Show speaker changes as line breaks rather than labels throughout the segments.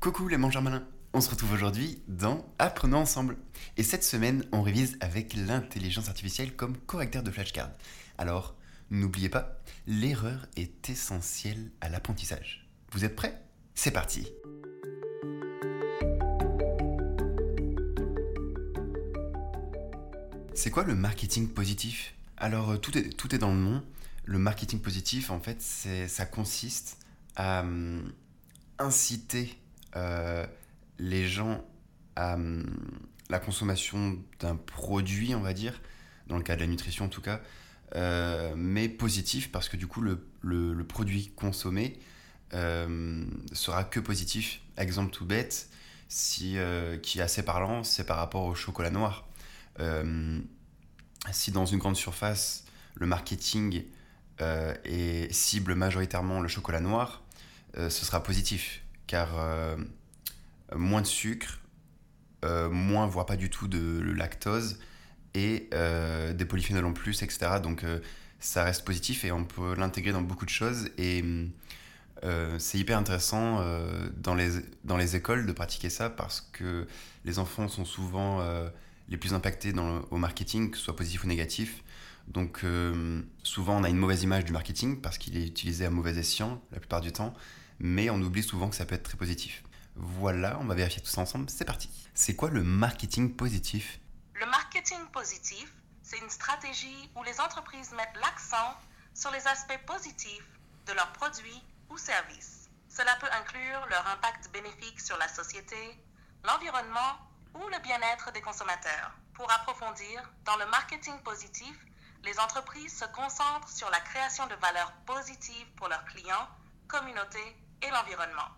Coucou les mangeurs malins On se retrouve aujourd'hui dans Apprenons ensemble. Et cette semaine, on révise avec l'intelligence artificielle comme correcteur de flashcards. Alors, n'oubliez pas, l'erreur est essentielle à l'apprentissage. Vous êtes prêts? C'est parti C'est quoi le marketing positif? Alors, euh, tout est, tout est dans le nom. Le marketing positif, en fait, ça consiste à hum, inciter les gens à hum, la consommation d'un produit, on va dire, dans le cas de la nutrition en tout cas, euh, mais positif parce que du coup le, produit consommé euh, sera que positif. Exemple tout bête, qui est assez parlant, c'est par rapport au chocolat noir. si dans une grande surface, le marketing et cible majoritairement le chocolat noir, ce sera positif car euh, moins de sucre, euh, moins, voire pas du tout de lactose et euh, des polyphénols en plus, etc. Donc ça reste positif et on peut l'intégrer dans beaucoup de choses et c'est hyper intéressant dans, les, écoles de pratiquer ça parce que les enfants sont souvent les plus impactés au marketing, que ce soit positif ou négatif. Donc souvent on a une mauvaise image du marketing parce qu'il est utilisé à mauvais escient la plupart du temps mais on oublie souvent que ça peut être très positif. Voilà, on va vérifier tout ça ensemble, c'est parti. C'est quoi le marketing positif?
Le marketing positif, c'est une stratégie où les entreprises mettent l'accent sur les aspects positifs de leurs produits ou services. Cela peut inclure leur impact bénéfique sur la société, l'environnement ou le bien-être des consommateurs. Pour approfondir, dans le marketing positif, les entreprises se concentrent sur la création de valeurs positives pour leurs clients, communautés et l'environnement.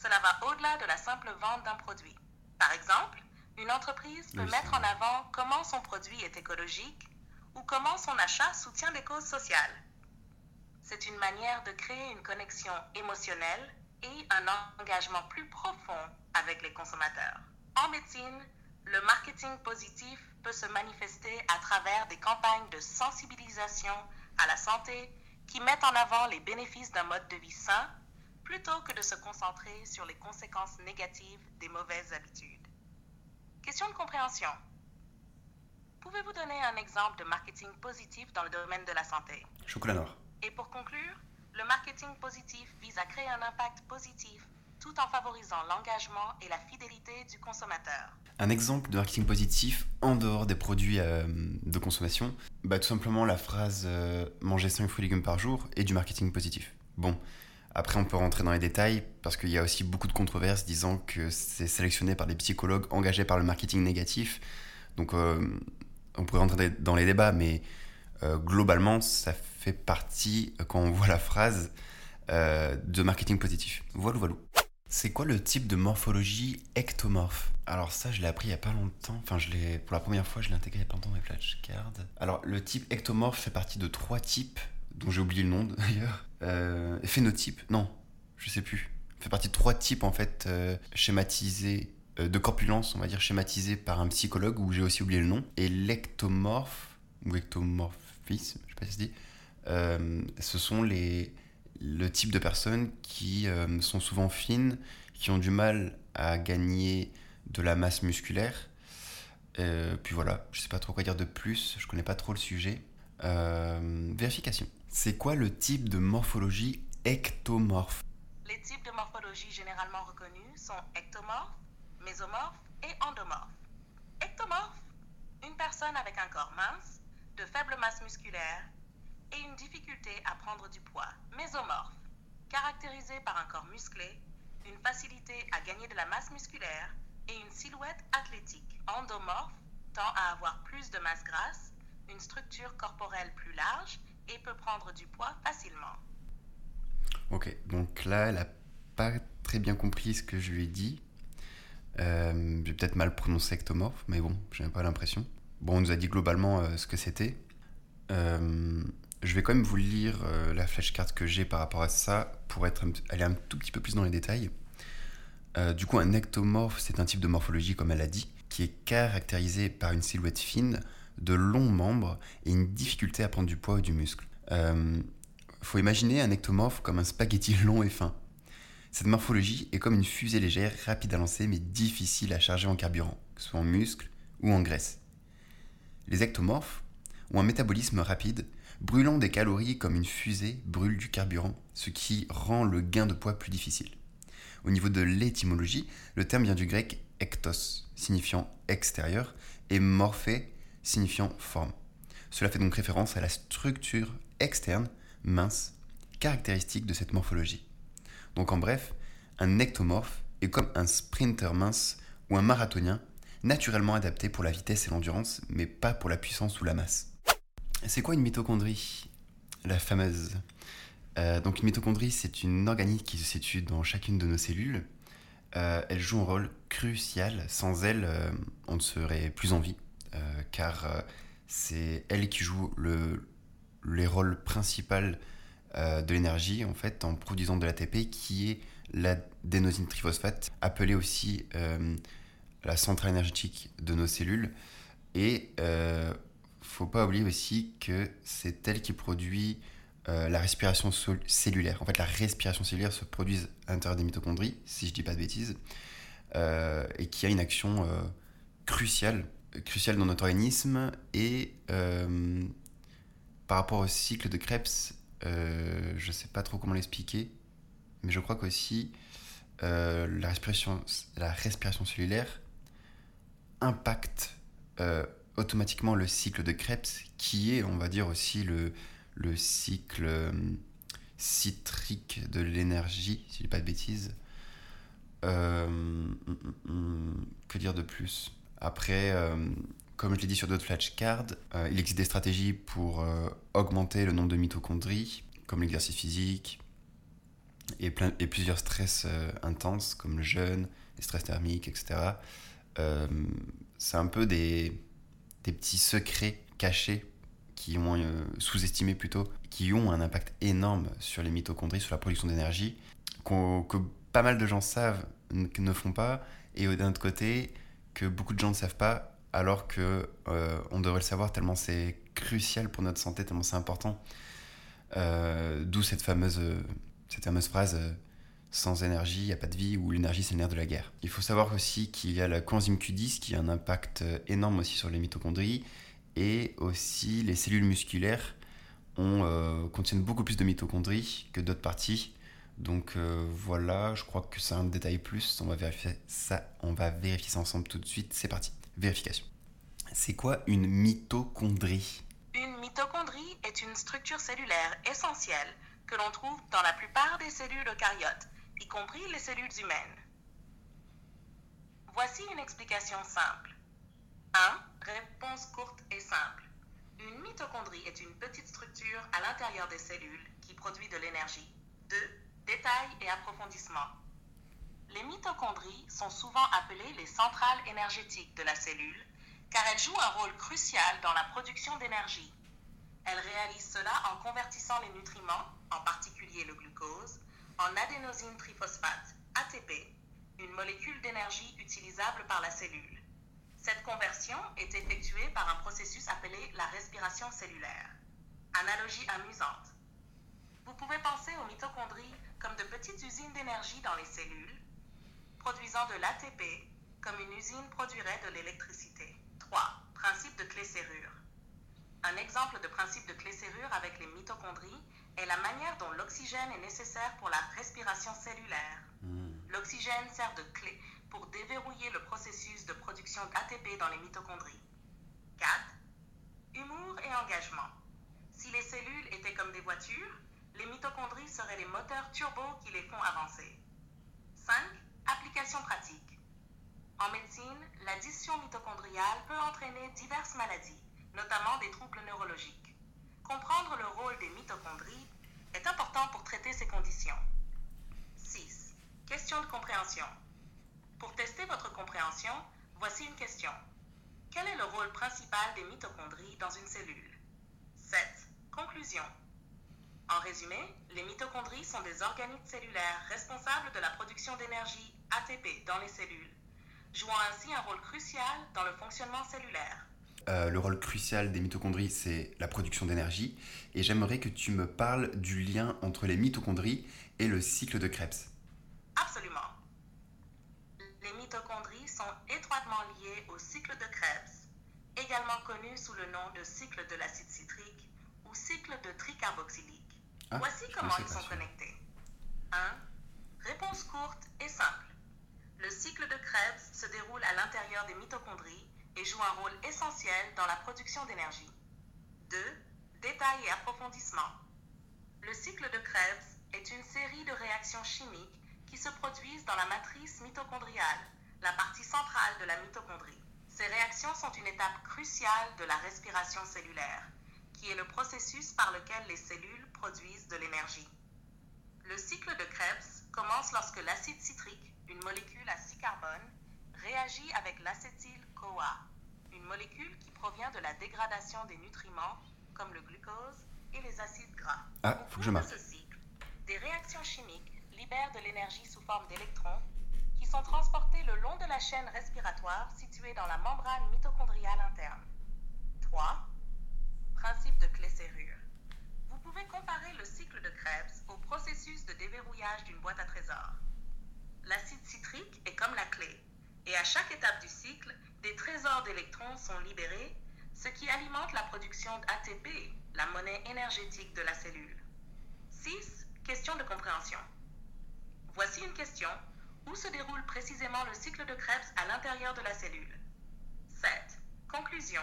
Cela va au-delà de la simple vente d'un produit. Par exemple, une entreprise peut mettre en avant comment son produit est écologique ou comment son achat soutient des causes sociales. C'est une manière de créer une connexion émotionnelle et un engagement plus profond avec les consommateurs. En médecine, le marketing positif peut se manifester à travers des campagnes de sensibilisation à la santé qui mettent en avant les bénéfices d'un mode de vie sain plutôt que de se concentrer sur les conséquences négatives des mauvaises habitudes. Question de compréhension. Pouvez-vous donner un exemple de marketing positif dans le domaine de la santé?
Chocolat noir.
Et pour conclure, le marketing positif vise à créer un impact positif tout en favorisant l'engagement et la fidélité du consommateur.
Un exemple de marketing positif en dehors des produits euh, de consommation, bah, tout simplement la phrase euh, manger 5 fruits et légumes par jour et du marketing positif. Bon, après, on peut rentrer dans les détails parce qu'il y a aussi beaucoup de controverses disant que c'est sélectionné par des psychologues engagés par le marketing négatif. Donc, euh, on pourrait rentrer dans les débats, mais euh, globalement, ça fait partie, euh, quand on voit la phrase, de marketing positif. Voilà, voilà. C'est quoi le type de morphologie ectomorphe? Alors ça, je l'ai appris il y a pas longtemps. Enfin, je l'ai pour la première fois, je l'ai intégré il y a pas longtemps dans les flashcards. Alors, le type ectomorphe fait partie de trois types dont j'ai oublié le nom d'ailleurs. Euh, phénotype, non, je sais plus. Fait partie de trois types en fait euh, schématisés euh, de corpulence, on va dire schématisés par un psychologue où j'ai aussi oublié le nom. Et l'ectomorphe ou ectomorphisme, je sais pas si ça se dit. Ce sont les le type de personnes qui sont souvent fines, qui ont du mal à gagner de la masse musculaire. puis voilà, je sais pas trop quoi dire de plus, je connais pas trop le sujet. vérification. C'est quoi le type de morphologie ectomorphe?
Les types de morphologie généralement reconnus sont ectomorphe, mésomorphe et endomorphe. Ectomorphe, une personne avec un corps mince, de faible masse musculaire et une difficulté à prendre du poids. Mésomorphe, caractérisé par un corps musclé, une facilité à gagner de la masse musculaire et une silhouette athlétique. Endomorphe tend à avoir plus de masse grasse, une structure corporelle plus large et peut prendre du poids facilement.
Ok, donc là, elle n'a pas très bien compris ce que je lui ai dit. Euh, j'ai peut-être mal prononcé ectomorphe, mais bon, j'ai pas l'impression. Bon, on nous a dit globalement euh, ce que c'était. Euh, je vais quand même vous lire la flashcard que j'ai par rapport à ça pour être, aller un tout petit peu plus dans les détails. du coup, un ectomorphe, c'est un type de morphologie, comme elle a dit, qui est caractérisé par une silhouette fine, de longs membres et une difficulté à prendre du poids ou du muscle. Euh, faut imaginer un ectomorphe comme un spaghetti long et fin. Cette morphologie est comme une fusée légère, rapide à lancer mais difficile à charger en carburant, que ce soit en muscles ou en graisse. Les ectomorphes ont un métabolisme rapide, brûlant des calories comme une fusée brûle du carburant, ce qui rend le gain de poids plus difficile. Au niveau de l'étymologie, le terme vient du grec ektos, signifiant extérieur, et morphé, signifiant forme. Cela fait donc référence à la structure externe, mince, caractéristique de cette morphologie. Donc en bref, un ectomorphe est comme un sprinter mince ou un marathonien, naturellement adapté pour la vitesse et l'endurance, mais pas pour la puissance ou la masse. C'est quoi une mitochondrie? La fameuse. Euh, donc une mitochondrie, c'est une organique qui se situe dans chacune de nos cellules. Euh, elle joue un rôle crucial. Sans elle, euh, on ne serait plus en vie, car c'est elle qui joue le, les rôles principaux de l'énergie, en fait, en produisant de l'ATP, qui est l'adénosine triphosphate, appelée aussi la centrale énergétique de nos cellules. Et faut pas oublier aussi que c'est elle qui produit euh, la respiration cellulaire. En fait, la respiration cellulaire se produit à l'intérieur des mitochondries, si je dis pas de bêtises, euh, et qui a une action euh, cruciale, cruciale dans notre organisme. Et par rapport au cycle de Krebs, je ne sais pas trop comment l'expliquer, mais je crois qu'aussi la, respiration, la respiration cellulaire impacte automatiquement le cycle de Krebs, qui est, on va dire, aussi le, le cycle euh, citrique de l'énergie, si je dis pas de bêtises. Euh, hum, hum, hum, que dire de plus? Après, euh, comme je l'ai dit sur d'autres flashcards, il existe des stratégies pour augmenter le nombre de mitochondries, comme l'exercice physique, et, plein, et plusieurs stress intenses, comme le jeûne, les stress thermiques, etc. c'est un peu des, des petits secrets cachés qui ont euh, sous-estimé plutôt, qui ont un impact énorme sur les mitochondries, sur la production d'énergie, que pas mal de gens savent, ne font pas, et d'un autre côté, que beaucoup de gens ne savent pas, alors que euh, on devrait le savoir tellement c'est crucial pour notre santé, tellement c'est important. Euh, d'où cette fameuse, cette fameuse phrase sans énergie, il n'y a pas de vie, ou l'énergie, c'est le nerf de la guerre. Il faut savoir aussi qu'il y a la coenzyme Q10 qui a un impact énorme aussi sur les mitochondries, et aussi, les cellules musculaires ont, euh, contiennent beaucoup plus de mitochondries que d'autres parties. Donc euh, voilà, je crois que c'est un détail plus. On va vérifier ça, on va vérifier ça ensemble tout de suite. C'est parti. Vérification. C'est quoi une mitochondrie?
Une mitochondrie est une structure cellulaire essentielle que l'on trouve dans la plupart des cellules eucaryotes, y compris les cellules humaines. Voici une explication simple. 1. Réponse courte et simple. Une mitochondrie est une petite structure à l'intérieur des cellules qui produit de l'énergie. 2. Détail et approfondissement. Les mitochondries sont souvent appelées les centrales énergétiques de la cellule car elles jouent un rôle crucial dans la production d'énergie. Elles réalisent cela en convertissant les nutriments, en particulier le glucose, en adénosine triphosphate, ATP, une molécule d'énergie utilisable par la cellule. Cette conversion est effectuée par un processus appelé la respiration cellulaire. Analogie amusante. Vous pouvez penser aux mitochondries comme de petites usines d'énergie dans les cellules, produisant de l'ATP comme une usine produirait de l'électricité. 3. Principe de clé-serrure. Un exemple de principe de clé-serrure avec les mitochondries est la manière dont l'oxygène est nécessaire pour la respiration cellulaire. Hmm. L'oxygène sert de clé pour déverrouiller le processus de production d'ATP dans les mitochondries. 4. Humour et engagement. Si les cellules étaient comme des voitures, les mitochondries seraient les moteurs turbo qui les font avancer. 5. Application pratique. En médecine, l'addition mitochondriale peut entraîner diverses maladies, notamment des troubles neurologiques. Comprendre le rôle des mitochondries est important pour traiter ces conditions. 6. Question de compréhension. Pour tester votre compréhension, voici une question. Quel est le rôle principal des mitochondries dans une cellule? 7. Conclusion. En résumé, les mitochondries sont des organites cellulaires responsables de la production d'énergie ATP dans les cellules, jouant ainsi un rôle crucial dans le fonctionnement cellulaire.
Euh, le rôle crucial des mitochondries, c'est la production d'énergie, et j'aimerais que tu me parles du lien entre les mitochondries et le cycle de Krebs.
mitochondries sont étroitement liées au cycle de Krebs, également connu sous le nom de cycle de l'acide citrique ou cycle de tricarboxylique.
Ah,
Voici comment ils sont connectés. 1. Réponse courte et simple. Le cycle de Krebs se déroule à l'intérieur des mitochondries et joue un rôle essentiel dans la production d'énergie. 2. Détail et approfondissement. Le cycle de Krebs est une série de réactions chimiques qui se produisent dans la matrice mitochondriale, la partie centrale de la mitochondrie. Ces réactions sont une étape cruciale de la respiration cellulaire, qui est le processus par lequel les cellules produisent de l'énergie. Le cycle de Krebs commence lorsque l'acide citrique, une molécule à six carbones, réagit avec l'acétyl-CoA, une molécule qui provient de la dégradation des nutriments comme le glucose et les acides gras.
Ah, faut que je
de ce cycle, des réactions chimiques libèrent de l'énergie sous forme d'électrons qui sont transportés le long de la chaîne respiratoire située dans la membrane mitochondriale interne. 3. Principe de clé-serrure. Vous pouvez comparer le cycle de Krebs au processus de déverrouillage d'une boîte à trésors. L'acide citrique est comme la clé, et à chaque étape du cycle, des trésors d'électrons sont libérés, ce qui alimente la production d'ATP, la monnaie énergétique de la cellule. 6. Question de compréhension. Voici une question. Où se déroule précisément le cycle de Krebs à l'intérieur de la cellule? 7. Conclusion.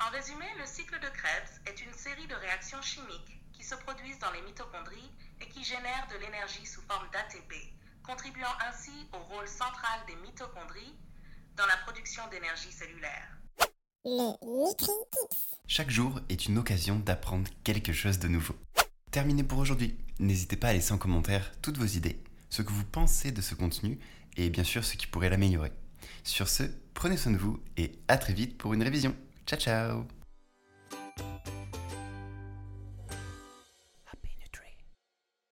En résumé, le cycle de Krebs est une série de réactions chimiques qui se produisent dans les mitochondries et qui génèrent de l'énergie sous forme d'ATP, contribuant ainsi au rôle central des mitochondries dans la production d'énergie cellulaire.
Chaque jour est une occasion d'apprendre quelque chose de nouveau. Terminé pour aujourd'hui. N'hésitez pas à laisser en commentaire toutes vos idées, ce que vous pensez de ce contenu et bien sûr ce qui pourrait l'améliorer. Sur ce, prenez soin de vous et à très vite pour une révision. Ciao ciao